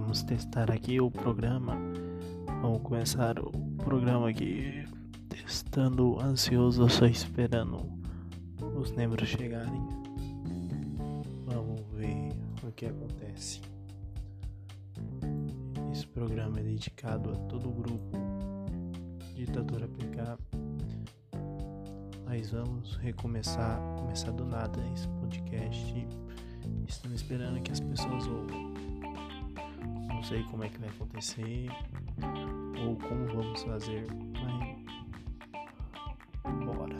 vamos testar aqui o programa. Vamos começar o programa aqui testando, ansioso, só esperando os membros chegarem. Vamos ver o que acontece. Esse programa é dedicado a todo o grupo Ditadura PK. Mas vamos recomeçar, começar do nada esse podcast. Estamos esperando que as pessoas ouçam sei como é que vai acontecer ou como vamos fazer, mas bora.